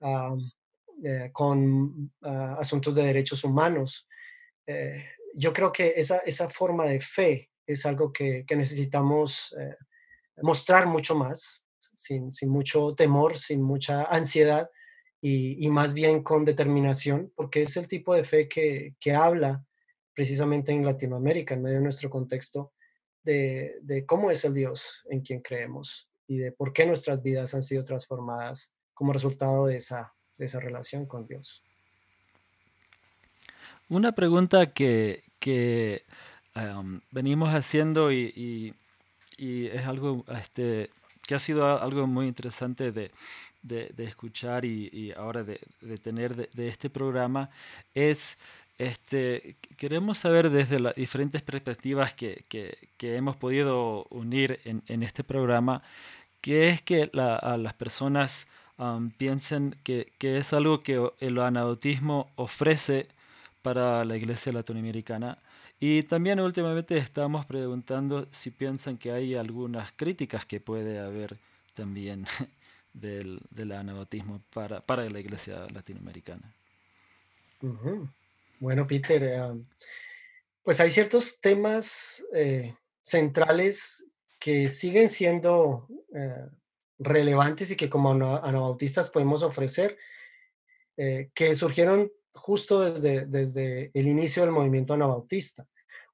eh, con ah, asuntos de derechos humanos. Yo creo que esa, esa, forma de fe es algo que, necesitamos eh, mostrar mucho más, sin, mucho temor, sin mucha ansiedad y, más bien con determinación, porque es el tipo de fe que, que habla precisamente en Latinoamérica, en medio de nuestro contexto, de, cómo es el Dios en quien creemos y de por qué nuestras vidas han sido transformadas como resultado de esa, de esa relación con Dios. Una pregunta que, venimos haciendo y, es algo este, que ha sido algo muy interesante de, escuchar y, ahora de, tener de, este programa es este, queremos saber desde las diferentes perspectivas que, hemos podido unir en, este programa, qué es que las personas piensen que, es algo que el anabautismo ofrece para la iglesia latinoamericana Y también últimamente estamos preguntando si piensan que hay algunas críticas que puede haber también del, del anabautismo para, para la iglesia latinoamericana. Bueno, Peter, eh, pues hay ciertos temas eh, centrales que siguen siendo eh, relevantes y que como anabautistas podemos ofrecer, que surgieron justo desde, desde el inicio del movimiento anabautista.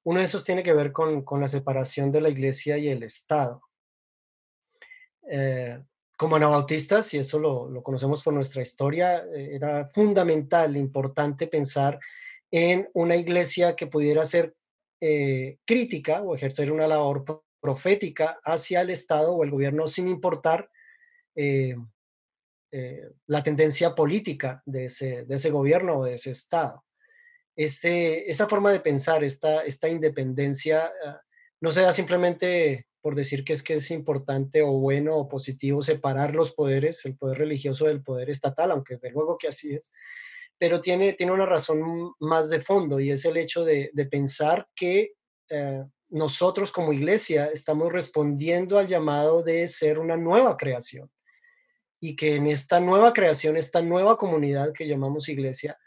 Uno de esos tiene que ver con, la separación de la iglesia y el Estado. Eh, como anabautistas, y eso lo, lo, conocemos por nuestra historia, eh, era fundamental, importante pensar en una iglesia que pudiera ser eh, crítica o ejercer una labor profética hacia el Estado o el gobierno sin importar la tendencia política de ese, de ese gobierno o de ese Estado esa forma de pensar, esta, esta independencia, ah, no se da simplemente por decir que es que es importante o bueno o positivo separar los poderes, el poder religioso del poder estatal, aunque desde luego que así es, pero tiene, tiene una razón más de fondo y es el hecho de, pensar que eh, nosotros como iglesia estamos respondiendo al llamado de ser una nueva creación y que en esta nueva creación, esta nueva comunidad que llamamos iglesia,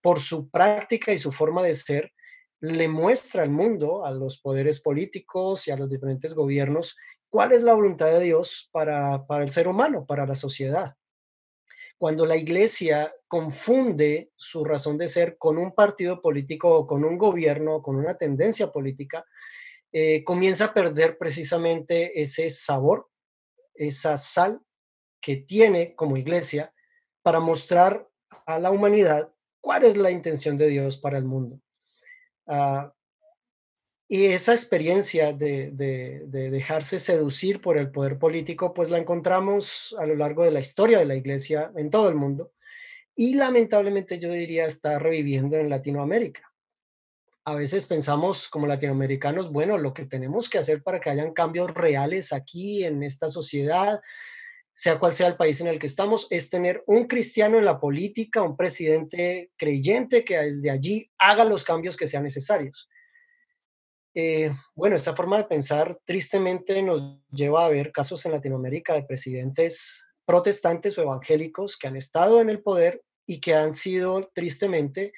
por su práctica y su forma de ser, le muestra al mundo, a los poderes políticos y a los diferentes gobiernos, cuál es la voluntad de Dios para, el ser humano, para la sociedad. Cuando la iglesia confunde su razón de ser con un partido político o con un gobierno, con una tendencia política, eh, comienza a perder precisamente ese sabor, esa sal que tiene como iglesia para mostrar a la humanidad cuál es la intención de Dios para el mundo. Ah, y esa experiencia de, dejarse seducir por el poder político, pues la encontramos a lo largo de la historia de la iglesia en todo el mundo. Y lamentablemente yo diría está reviviendo en Latinoamérica. A veces pensamos como latinoamericanos, bueno, lo que tenemos que hacer para que hayan cambios reales aquí en esta sociedad sea cual sea el país en el que estamos, es tener un cristiano en la política, un presidente creyente que desde allí haga los cambios que sean necesarios. Eh, bueno, esta forma de pensar tristemente nos lleva a ver casos en Latinoamérica de presidentes protestantes o evangélicos que han estado en el poder y que han sido tristemente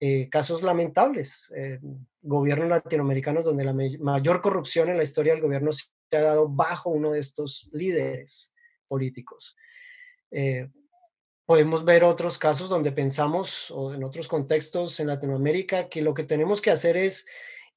eh, casos lamentables. Eh, gobiernos latinoamericanos donde la mayor corrupción en la historia del gobierno se ha dado bajo uno de estos líderes políticos. Eh, podemos ver otros casos donde pensamos, o en otros contextos en Latinoamérica, que lo que tenemos que hacer es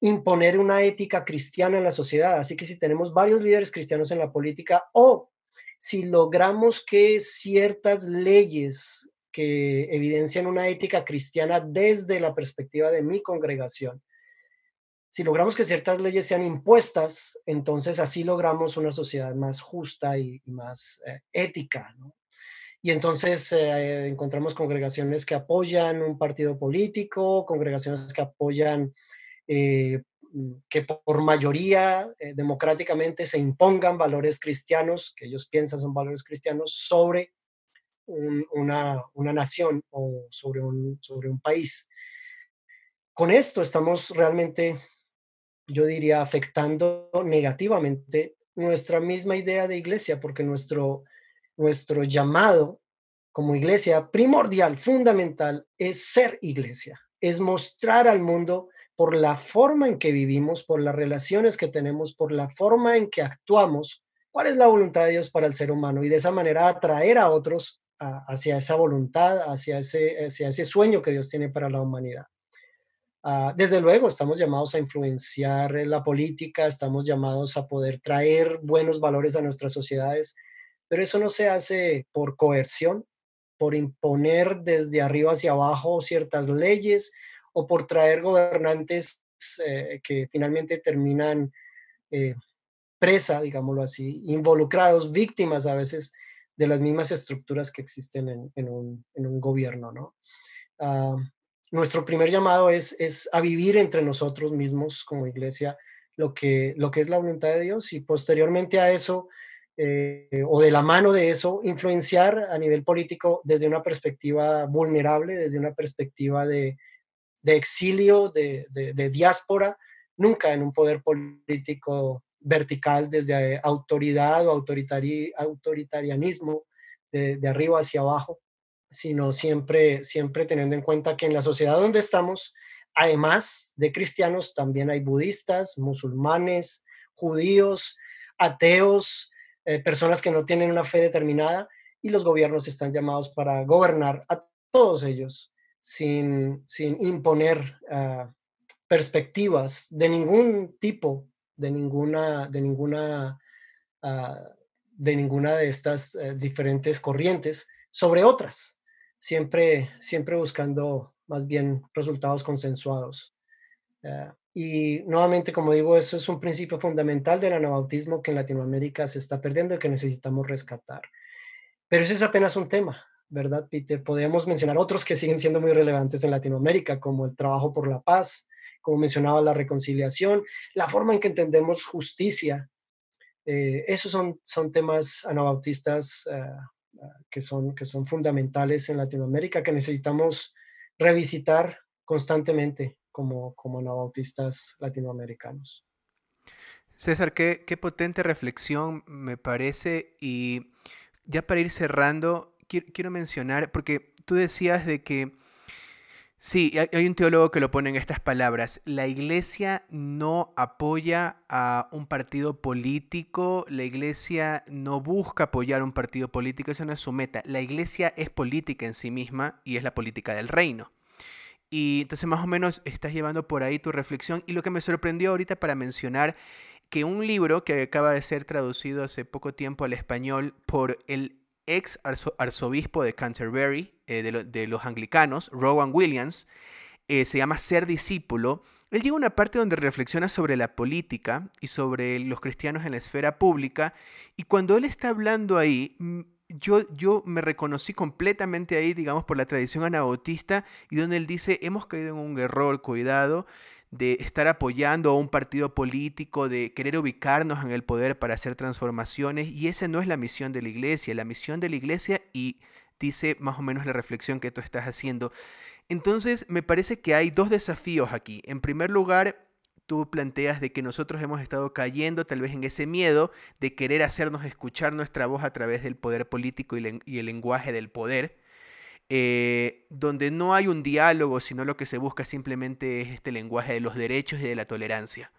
imponer una ética cristiana en la sociedad. Así que si tenemos varios líderes cristianos en la política o si logramos que ciertas leyes que evidencian una ética cristiana desde la perspectiva de mi congregación si logramos que ciertas leyes sean impuestas, entonces así logramos una sociedad más justa y, más eh, ética. Y entonces eh, encontramos congregaciones que apoyan un partido político, congregaciones que apoyan eh, que por mayoría democráticamente se impongan valores cristianos, que ellos piensan son valores cristianos, sobre una, una, nación o sobre un, sobre un país. Con esto estamos realmente yo diría, afectando negativamente nuestra misma idea de iglesia, porque nuestro, nuestro llamado como iglesia primordial, fundamental, es ser iglesia, es mostrar al mundo por la forma en que vivimos, por las relaciones que tenemos, por la forma en que actuamos, cuál es la voluntad de Dios para el ser humano y de esa manera atraer a otros hacia esa voluntad, hacia ese, hacia ese sueño que Dios tiene para la humanidad. Ah, desde luego, estamos llamados a influenciar la política, estamos llamados a poder traer buenos valores a nuestras sociedades, pero eso no se hace por coerción, por imponer desde arriba hacia abajo ciertas leyes o por traer gobernantes eh, que finalmente terminan eh, presa, digámoslo así, involucrados, víctimas a veces de las mismas estructuras que existen en, un, gobierno, ¿no? Ah, nuestro primer llamado es, es a vivir entre nosotros mismos como iglesia lo que, lo que es la voluntad de Dios y posteriormente a eso, eh, o de la mano de eso, influenciar a nivel político desde una perspectiva vulnerable, desde una perspectiva de, de exilio, de, diáspora, nunca en un poder político vertical desde autoridad o autoritarianismo de, de, arriba hacia abajo, sino siempre, siempre teniendo en cuenta que en la sociedad donde estamos, además de cristianos, también hay budistas, musulmanes, judíos, ateos, eh, personas que no tienen una fe determinada y los gobiernos están llamados para gobernar a todos ellos sin, sin imponer ah, perspectivas de ningún tipo, de ninguna, de ninguna, ah, de, ninguna de estas eh, diferentes corrientes sobre otras, siempre, siempre buscando más bien resultados consensuados. Ah, y nuevamente, como digo, eso es un principio fundamental del anabautismo que en Latinoamérica se está perdiendo y que necesitamos rescatar. Pero ese es apenas un tema, ¿verdad, Peter? Podríamos mencionar otros que siguen siendo muy relevantes en Latinoamérica, como el trabajo por la paz, como mencionaba, la reconciliación, la forma en que entendemos justicia. Eh, esos son, son temas anabautistas eh, que, son, que son fundamentales en Latinoamérica, que necesitamos revisitar constantemente como, como anabautistas latinoamericanos. César, qué, qué potente reflexión me parece y ya para ir cerrando, quiero, mencionar, porque tú decías de que, sí, hay un teólogo que lo pone en estas palabras, la iglesia no apoya a un partido político, la iglesia no busca apoyar un partido político, eso no es su meta, la iglesia es política en sí misma y es la política del reino. Y entonces más o menos estás llevando por ahí tu reflexión. Y lo que me sorprendió ahorita para mencionar que un libro que acaba de ser traducido hace poco tiempo al español por el ex arzobispo de Canterbury, eh, de, los anglicanos, Rowan Williams, eh, se llama Ser discípulo. Él llega a una parte donde reflexiona sobre la política y sobre los cristianos en la esfera pública. Y cuando él está hablando ahí, yo, me reconocí completamente ahí, digamos, por la tradición anabautista, y donde él dice, hemos caído en un error, cuidado, de estar apoyando a un partido político, de querer ubicarnos en el poder para hacer transformaciones, y esa no es la misión de la iglesia, la misión de la iglesia, y dice más o menos la reflexión que tú estás haciendo. Entonces, me parece que hay dos desafíos aquí. En primer lugar, tú planteas de que nosotros hemos estado cayendo tal vez en ese miedo de querer hacernos escuchar nuestra voz a través del poder político y, el lenguaje del poder, eh, donde no hay un diálogo, sino lo que se busca simplemente es este lenguaje de los derechos y de la tolerancia.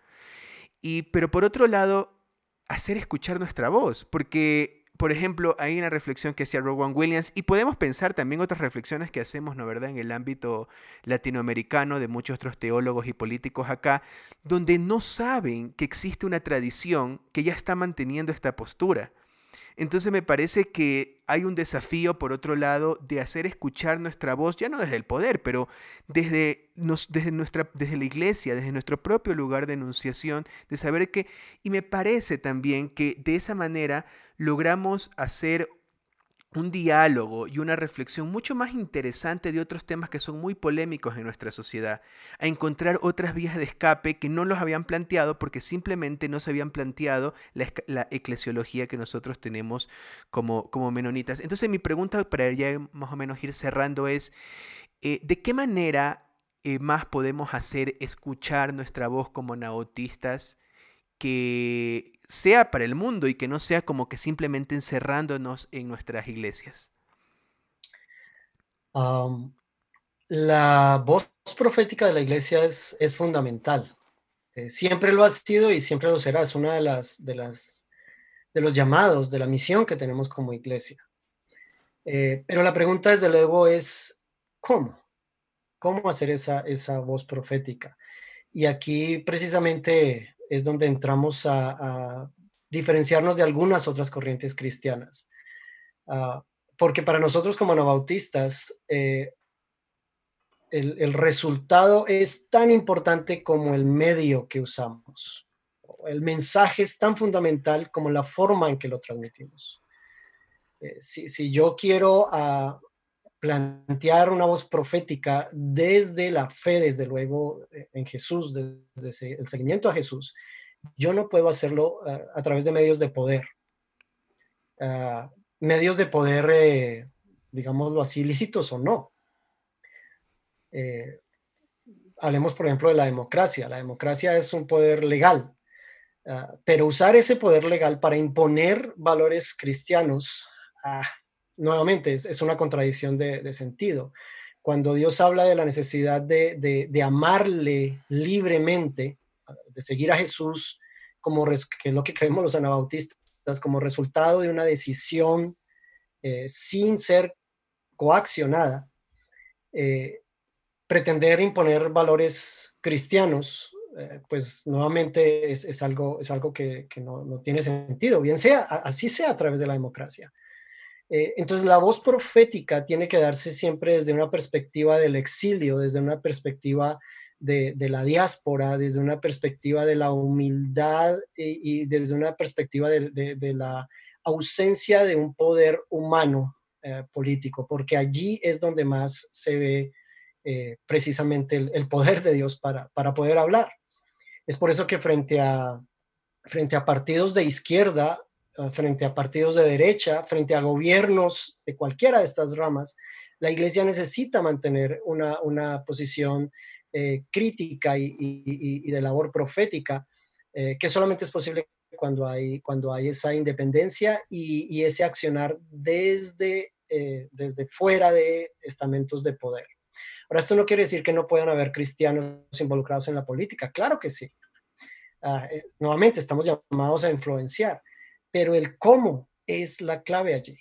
Y, pero por otro lado, hacer escuchar nuestra voz, porque por ejemplo, hay una reflexión que hacía Rowan Williams y podemos pensar también otras reflexiones que hacemos, ¿no verdad?, en el ámbito latinoamericano de muchos otros teólogos y políticos acá, donde no saben que existe una tradición que ya está manteniendo esta postura. Entonces me parece que hay un desafío, por otro lado, de hacer escuchar nuestra voz, ya no desde el poder, pero desde, desde, nuestra, desde la iglesia, desde nuestro propio lugar de enunciación, de saber que, y me parece también que de esa manera logramos hacer un diálogo y una reflexión mucho más interesante de otros temas que son muy polémicos en nuestra sociedad, a encontrar otras vías de escape que no los habían planteado porque simplemente no se habían planteado la, eclesiología que nosotros tenemos como, como menonitas. Entonces mi pregunta para ya más o menos ir cerrando es, eh, ¿de qué manera eh, más podemos hacer escuchar nuestra voz como nautistas que sea para el mundo y que no sea como que simplemente encerrándonos en nuestras iglesias? la voz profética de la iglesia es, es fundamental. Eh, siempre lo ha sido y siempre lo será. Es una de las, de las de los llamados, de la misión que tenemos como iglesia. Eh, pero la pregunta, desde luego, es ¿cómo? ¿Cómo hacer esa, esa voz profética? Y aquí precisamente es donde entramos a, diferenciarnos de algunas otras corrientes cristianas. Ah, porque para nosotros como anabautistas, eh, el, resultado es tan importante como el medio que usamos. El mensaje es tan fundamental como la forma en que lo transmitimos. Eh, si, si, yo quiero plantear una voz profética desde la fe, desde luego, eh, en Jesús, desde el seguimiento a Jesús, yo no puedo hacerlo eh, a través de medios de poder. Ah, medios de poder, eh, digámoslo así, lícitos o no. hablemos, por ejemplo, de la democracia. La democracia es un poder legal, ah, pero usar ese poder legal para imponer valores cristianos, ah, nuevamente, es, una contradicción de, sentido. Cuando Dios habla de la necesidad de, amarle libremente, de seguir a Jesús, como que es lo que creemos los anabautistas, como resultado de una decisión eh, sin ser coaccionada, eh, pretender imponer valores cristianos, eh, pues nuevamente es, algo, es algo que, no, tiene sentido, bien sea, así sea a través de la democracia. Eh, entonces la voz profética tiene que darse siempre desde una perspectiva del exilio, desde una perspectiva de, la diáspora, desde una perspectiva de la humildad y, desde una perspectiva de, la ausencia de un poder humano eh, político, porque allí es donde más se ve eh, precisamente el, poder de Dios para, para poder hablar. Es por eso que frente a, frente a partidos de izquierda, frente a partidos de derecha, frente a gobiernos de cualquiera de estas ramas, la iglesia necesita mantener una, una posición eh, crítica y, de labor profética, eh, que solamente es posible cuando hay, cuando hay esa independencia y, ese accionar desde, desde fuera de estamentos de poder. Ahora, esto no quiere decir que no puedan haber cristianos involucrados en la política. Claro que sí. Ah, eh, nuevamente, estamos llamados a influenciar, pero el cómo es la clave allí.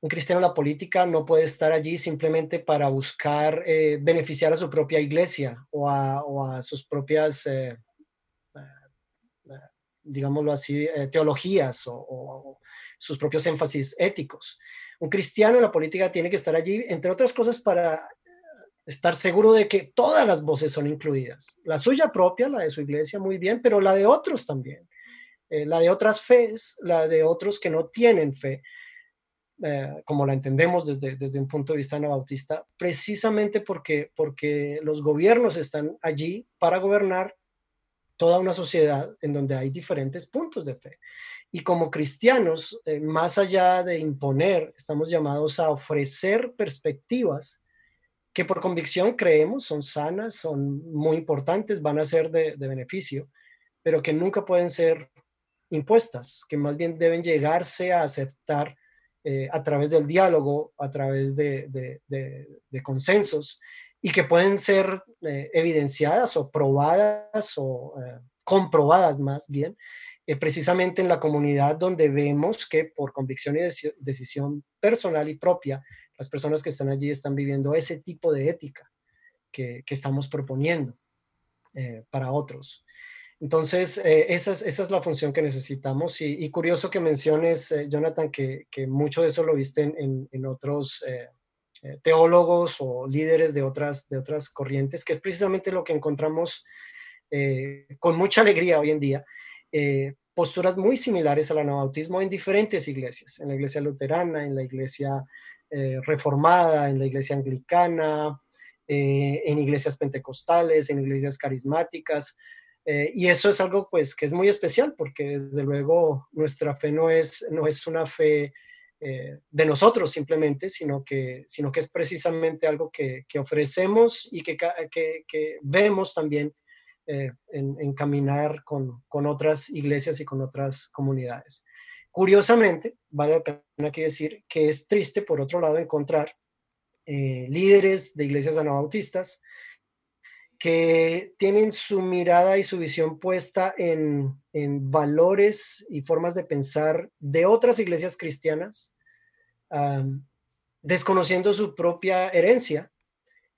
Un cristiano en la política no puede estar allí simplemente para buscar eh, beneficiar a su propia iglesia o a, sus propias, eh, digámoslo así, teologías o sus propios énfasis éticos. Un cristiano en la política tiene que estar allí, entre otras cosas, para estar seguro de que todas las voces son incluidas. La suya propia, la de su iglesia, muy bien, pero la de otros también. Eh, la de otras fes, la de otros que no tienen fe, eh, como la entendemos desde, desde un punto de vista anabautista, precisamente porque, porque los gobiernos están allí para gobernar toda una sociedad en donde hay diferentes puntos de fe. Y como cristianos, eh, más allá de imponer, estamos llamados a ofrecer perspectivas que por convicción creemos son sanas, son muy importantes, van a ser de, beneficio, pero que nunca pueden ser impuestas, que más bien deben llegarse a aceptar eh, a través del diálogo, a través de, consensos, y que pueden ser eh, evidenciadas o probadas o eh, comprobadas más bien, precisamente en la comunidad donde vemos que por convicción y decisión personal y propia las personas que están allí están viviendo ese tipo de ética que, estamos proponiendo eh, para otros. Entonces, eh, esa, es, la función que necesitamos. Y, curioso que menciones, eh, Jonathan, que, mucho de eso lo viste en, otros teólogos o líderes de otras, de otras corrientes, que es precisamente lo que encontramos con mucha alegría hoy en día. posturas muy similares al anabautismo en diferentes iglesias, en la iglesia luterana, en la iglesia eh, reformada, en la iglesia anglicana, eh, en iglesias pentecostales, en iglesias carismáticas. Eh, y eso es algo pues que es muy especial porque desde luego nuestra fe no es, no es una fe de nosotros simplemente, sino que, sino que es precisamente algo que, ofrecemos y que, que, vemos también en, caminar con, con, otras iglesias y con otras comunidades. Curiosamente, vale la pena aquí decir que es triste, por otro lado, encontrar eh, líderes de iglesias anabautistas que tienen su mirada y su visión puesta en, valores y formas de pensar de otras iglesias cristianas, desconociendo su propia herencia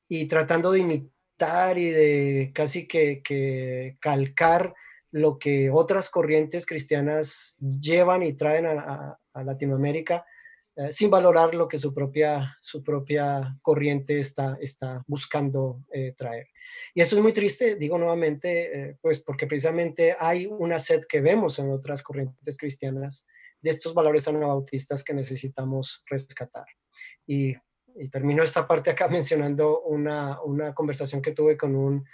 y tratando de imitar y de casi que calcar lo que otras corrientes cristianas llevan y traen a, Latinoamérica eh, sin valorar lo que su propia, su propia corriente está, está buscando eh, traer. Y eso es muy triste, digo nuevamente, eh, pues porque precisamente hay una sed que vemos en otras corrientes cristianas de estos valores anabautistas que necesitamos rescatar. Y, y termino esta parte acá mencionando una, una conversación que tuve con un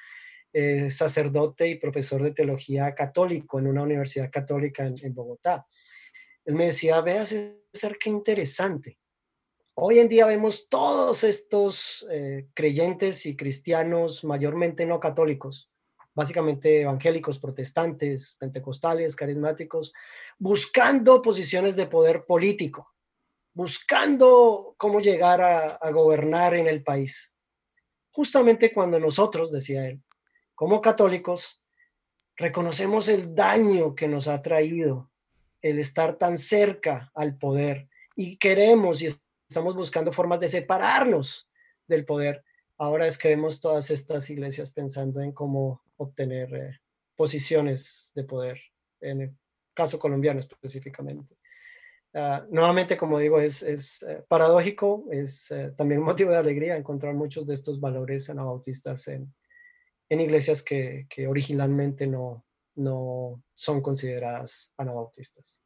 eh, sacerdote y profesor de teología católico en una universidad católica en, Bogotá. Él me decía, vea César, qué interesante. Hoy en día vemos todos estos eh, creyentes y cristianos, mayormente no católicos, básicamente evangélicos, protestantes, pentecostales, carismáticos, buscando posiciones de poder político, buscando cómo llegar a, gobernar en el país. Justamente cuando nosotros, decía él, como católicos, reconocemos el daño que nos ha traído el estar tan cerca al poder y queremos y estamos buscando formas de separarnos del poder. Ahora es que vemos todas estas iglesias pensando en cómo obtener eh, posiciones de poder, en el caso colombiano específicamente. Ah, nuevamente, como digo, es, es eh, paradójico, es eh, también motivo de alegría encontrar muchos de estos valores anabautistas en, en iglesias que, que originalmente no, no son consideradas anabautistas.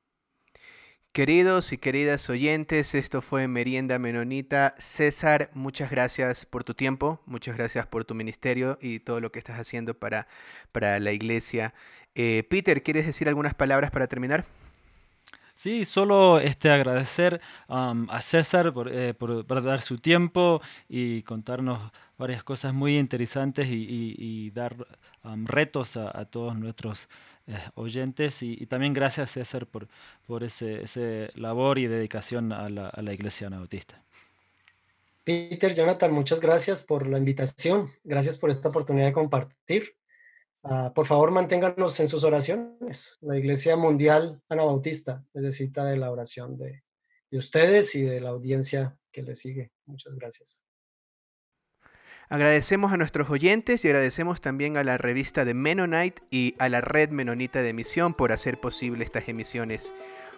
Queridos y queridas oyentes, esto fue Merienda Menonita. César, muchas gracias por tu tiempo, muchas gracias por tu ministerio y todo lo que estás haciendo para, para la iglesia. Eh, Peter, ¿quieres decir algunas palabras para terminar? Sí, solo este, agradecer a César eh, por, por, dar su tiempo y contarnos varias cosas muy interesantes y, dar retos a, todos nuestros eh, oyentes. Y, también gracias César por, por ese, ese labor y dedicación a la, a la Iglesia Anabautista. Peter, Jonathan, muchas gracias por la invitación. Gracias por esta oportunidad de compartir. Ah, por favor, manténganos en sus oraciones. La Iglesia Mundial Anabautista necesita de la oración de, de ustedes y de la audiencia que le sigue. Muchas gracias. Agradecemos a nuestros oyentes y agradecemos también a la revista de Mennonite y a la red Menonita de Emisión por hacer posible estas emisiones.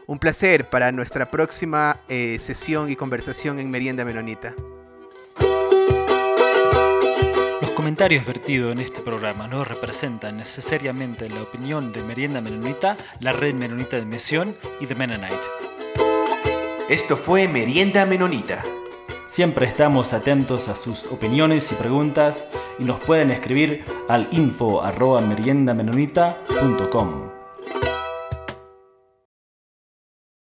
Un placer para nuestra próxima eh, sesión y conversación en Merienda Menonita comentarios vertidos en este programa no representan necesariamente la opinión de Merienda Menonita, la red Menonita de Misión y de Mennonite. Esto fue Merienda Menonita. Siempre estamos atentos a sus opiniones y preguntas y nos pueden escribir al info arroba meriendamenonita.com.